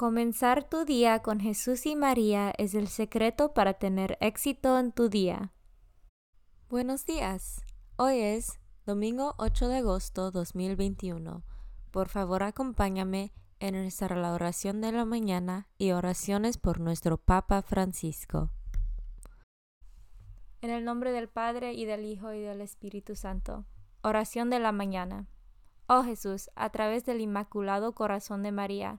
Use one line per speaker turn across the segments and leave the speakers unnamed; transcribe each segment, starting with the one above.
Comenzar tu día con Jesús y María es el secreto para tener éxito en tu día.
Buenos días. Hoy es domingo 8 de agosto 2021. Por favor, acompáñame en nuestra oración de la mañana y oraciones por nuestro Papa Francisco.
En el nombre del Padre y del Hijo y del Espíritu Santo. Oración de la mañana. Oh Jesús, a través del Inmaculado Corazón de María,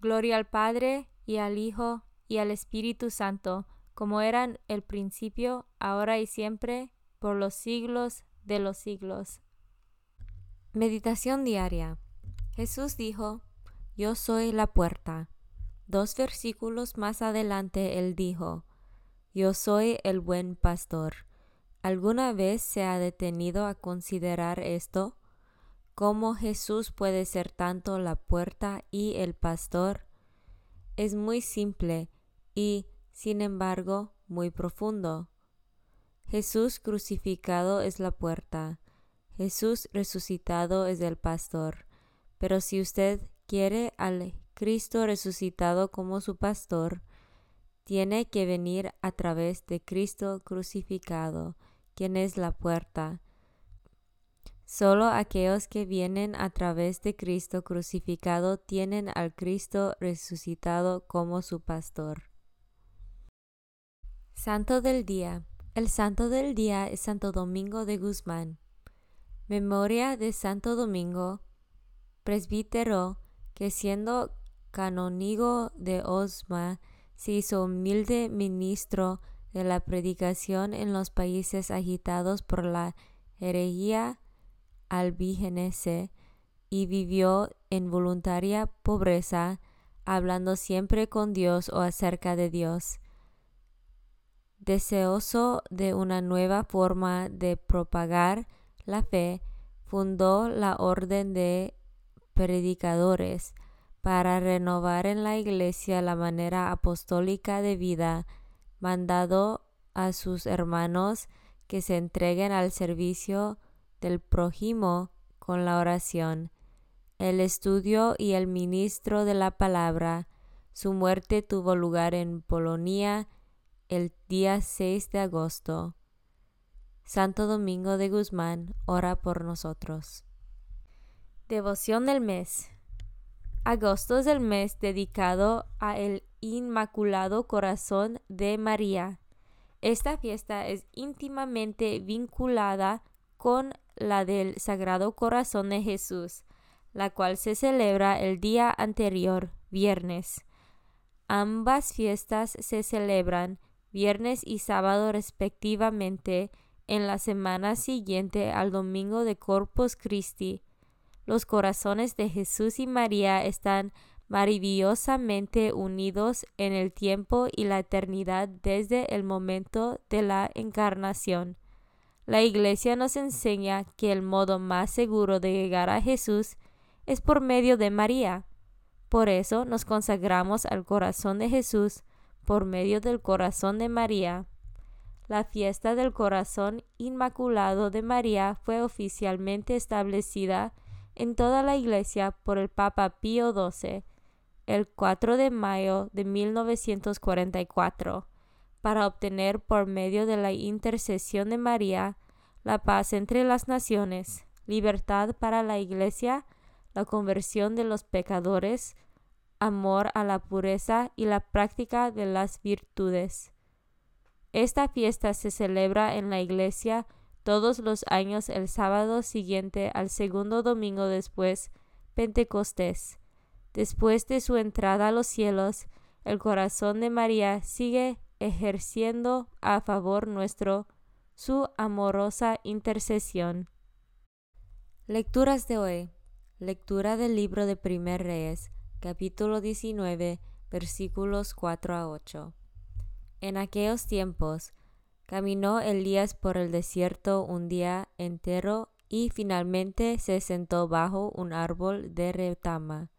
Gloria al Padre y al Hijo y al Espíritu Santo, como eran el principio, ahora y siempre, por los siglos de los siglos.
Meditación diaria. Jesús dijo, Yo soy la puerta. Dos versículos más adelante él dijo, Yo soy el buen pastor. ¿Alguna vez se ha detenido a considerar esto? Cómo Jesús puede ser tanto la puerta y el pastor, es muy simple y, sin embargo, muy profundo. Jesús crucificado es la puerta, Jesús resucitado es el pastor, pero si usted quiere al Cristo resucitado como su pastor, tiene que venir a través de Cristo crucificado, quien es la puerta, Solo aquellos que vienen a través de Cristo crucificado tienen al Cristo resucitado como su pastor. Santo del Día. El Santo del Día es Santo Domingo de Guzmán. Memoria de Santo Domingo, presbítero, que siendo canónigo de Osma, se hizo humilde ministro de la predicación en los países agitados por la herejía albígenese y vivió en voluntaria pobreza, hablando siempre con Dios o acerca de Dios. Deseoso de una nueva forma de propagar la fe, fundó la Orden de Predicadores para renovar en la Iglesia la manera apostólica de vida, mandado a sus hermanos que se entreguen al servicio del prójimo con la oración, el estudio y el ministro de la palabra. Su muerte tuvo lugar en Polonia el día 6 de agosto. Santo Domingo de Guzmán, ora por nosotros.
Devoción del mes. Agosto es el mes dedicado a el Inmaculado Corazón de María. Esta fiesta es íntimamente vinculada con la del Sagrado Corazón de Jesús, la cual se celebra el día anterior, viernes. Ambas fiestas se celebran viernes y sábado respectivamente
en la semana siguiente al domingo de Corpus Christi, los corazones de Jesús y María están maravillosamente unidos en el tiempo y la eternidad desde el momento de la encarnación. La Iglesia nos enseña que el modo más seguro de llegar a Jesús es por medio de María. Por eso nos consagramos al corazón de Jesús por medio del corazón de María. La fiesta del corazón inmaculado de María fue oficialmente establecida en toda la Iglesia por el Papa Pío XII el 4 de mayo de 1944 para obtener por medio de la intercesión de María la paz entre las naciones, libertad para la Iglesia, la conversión de los pecadores, amor a la pureza y la práctica de las virtudes. Esta fiesta se celebra en la Iglesia todos los años el sábado siguiente al segundo domingo después Pentecostés Después de su entrada a los cielos, el corazón de María sigue ejerciendo a favor nuestro su amorosa intercesión. Lecturas de hoy. Lectura del libro de Primer Reyes, capítulo 19, versículos 4 a 8. En aquellos tiempos, caminó Elías por el desierto un día entero y finalmente se sentó bajo un árbol de retama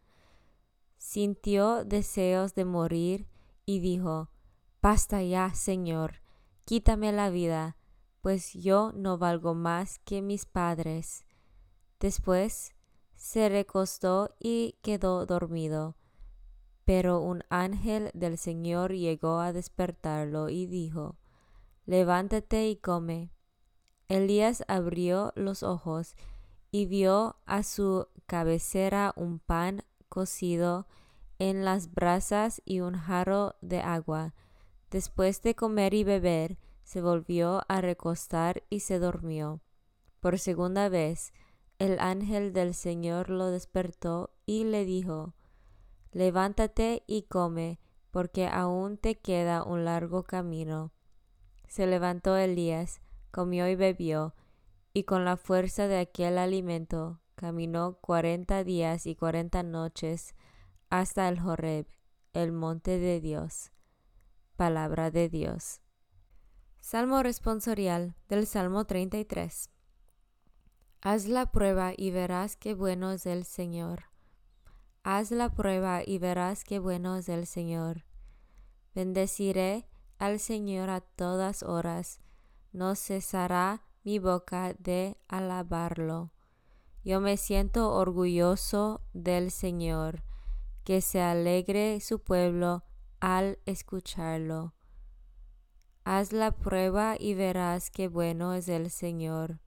sintió deseos de morir y dijo, Basta ya, Señor, quítame la vida, pues yo no valgo más que mis padres. Después se recostó y quedó dormido. Pero un ángel del Señor llegó a despertarlo y dijo, Levántate y come. Elías abrió los ojos y vio a su cabecera un pan cocido en las brasas y un jarro de agua. Después de comer y beber, se volvió a recostar y se durmió. Por segunda vez, el ángel del Señor lo despertó y le dijo, Levántate y come, porque aún te queda un largo camino. Se levantó Elías, comió y bebió, y con la fuerza de aquel alimento caminó cuarenta días y cuarenta noches hasta el Horeb, el monte de Dios. Palabra de Dios. Salmo responsorial del Salmo 33. Haz la prueba y verás qué bueno es el Señor. Haz la prueba y verás qué bueno es el Señor. Bendeciré al Señor a todas horas, no cesará mi boca de alabarlo. Yo me siento orgulloso del Señor, que se alegre su pueblo al escucharlo. Haz la prueba y verás qué bueno es el Señor.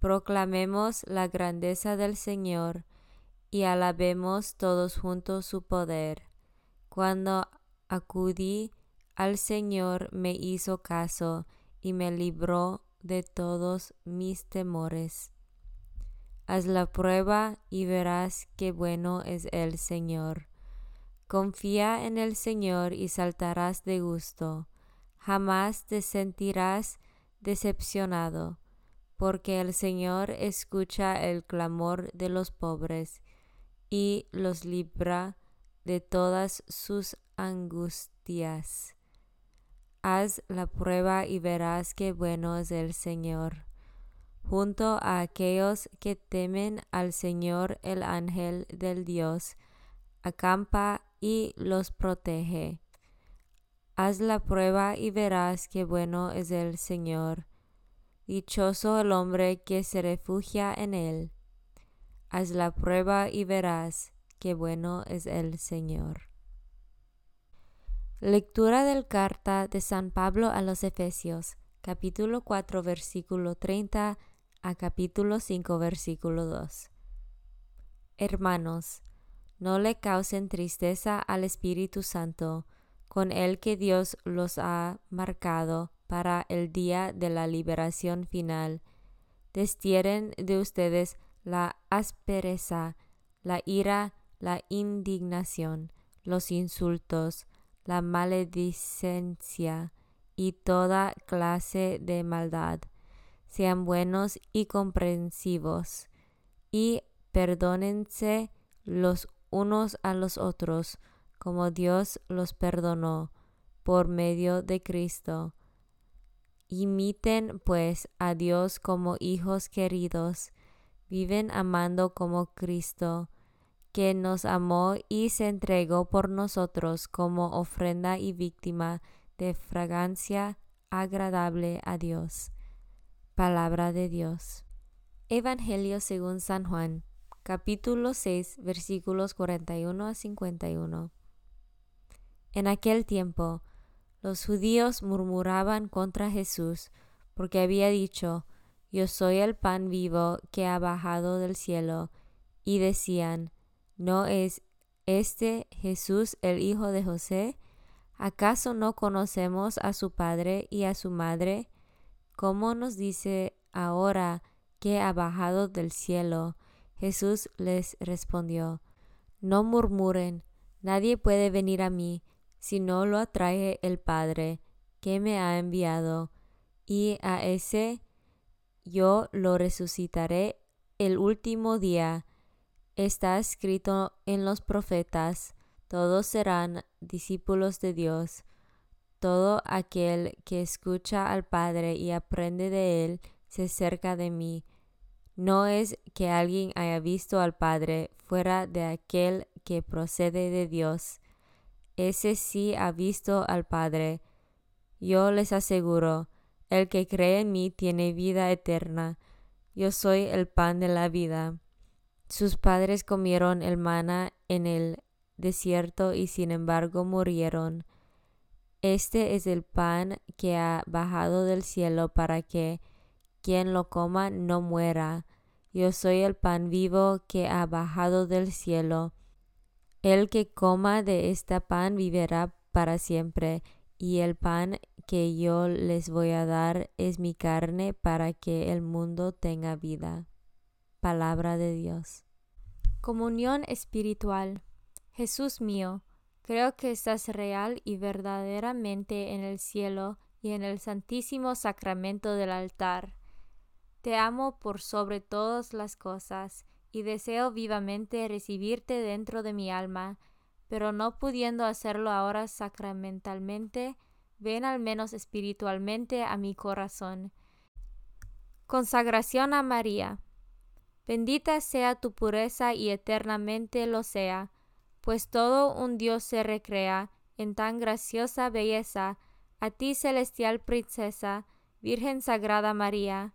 Proclamemos la grandeza del Señor y alabemos todos juntos su poder. Cuando acudí al Señor me hizo caso y me libró de todos mis temores. Haz la prueba y verás qué bueno es el Señor. Confía en el Señor y saltarás de gusto. Jamás te sentirás decepcionado, porque el Señor escucha el clamor de los pobres y los libra de todas sus angustias. Haz la prueba y verás qué bueno es el Señor junto a aquellos que temen al Señor el ángel del Dios, acampa y los protege. Haz la prueba y verás qué bueno es el Señor. Dichoso el hombre que se refugia en él. Haz la prueba y verás qué bueno es el Señor. Lectura del carta de San Pablo a los Efesios, capítulo 4, versículo 30 a capítulo 5 versículo 2. Hermanos, no le causen tristeza al Espíritu Santo, con el que Dios los ha marcado para el día de la liberación final. Destieren de ustedes la aspereza, la ira, la indignación, los insultos, la maledicencia y toda clase de maldad. Sean buenos y comprensivos, y perdónense los unos a los otros, como Dios los perdonó por medio de Cristo. Imiten pues a Dios como hijos queridos, viven amando como Cristo, que nos amó y se entregó por nosotros como ofrenda y víctima de fragancia agradable a Dios. Palabra de Dios. Evangelio según San Juan, capítulo 6, versículos 41 a 51. En aquel tiempo, los judíos murmuraban contra Jesús porque había dicho, Yo soy el pan vivo que ha bajado del cielo, y decían, ¿no es este Jesús el hijo de José? ¿Acaso no conocemos a su padre y a su madre? ¿Cómo nos dice ahora que ha bajado del cielo? Jesús les respondió, No murmuren, nadie puede venir a mí si no lo atrae el Padre que me ha enviado, y a ese yo lo resucitaré el último día. Está escrito en los profetas, todos serán discípulos de Dios. Todo aquel que escucha al Padre y aprende de él se acerca de mí. No es que alguien haya visto al Padre fuera de aquel que procede de Dios ese sí ha visto al Padre. Yo les aseguro, el que cree en mí tiene vida eterna. Yo soy el pan de la vida. Sus padres comieron el maná en el desierto y sin embargo murieron. Este es el pan que ha bajado del cielo para que quien lo coma no muera. Yo soy el pan vivo que ha bajado del cielo. El que coma de este pan vivirá para siempre, y el pan que yo les voy a dar es mi carne para que el mundo tenga vida. Palabra de Dios.
Comunión espiritual. Jesús mío, creo que estás real y verdaderamente en el cielo y en el santísimo sacramento del altar. Te amo por sobre todas las cosas y deseo vivamente recibirte dentro de mi alma, pero no pudiendo hacerlo ahora sacramentalmente, ven al menos espiritualmente a mi corazón. Consagración a María. Bendita sea tu pureza y eternamente lo sea, pues todo un Dios se recrea en tan graciosa belleza, a ti celestial princesa, Virgen Sagrada María,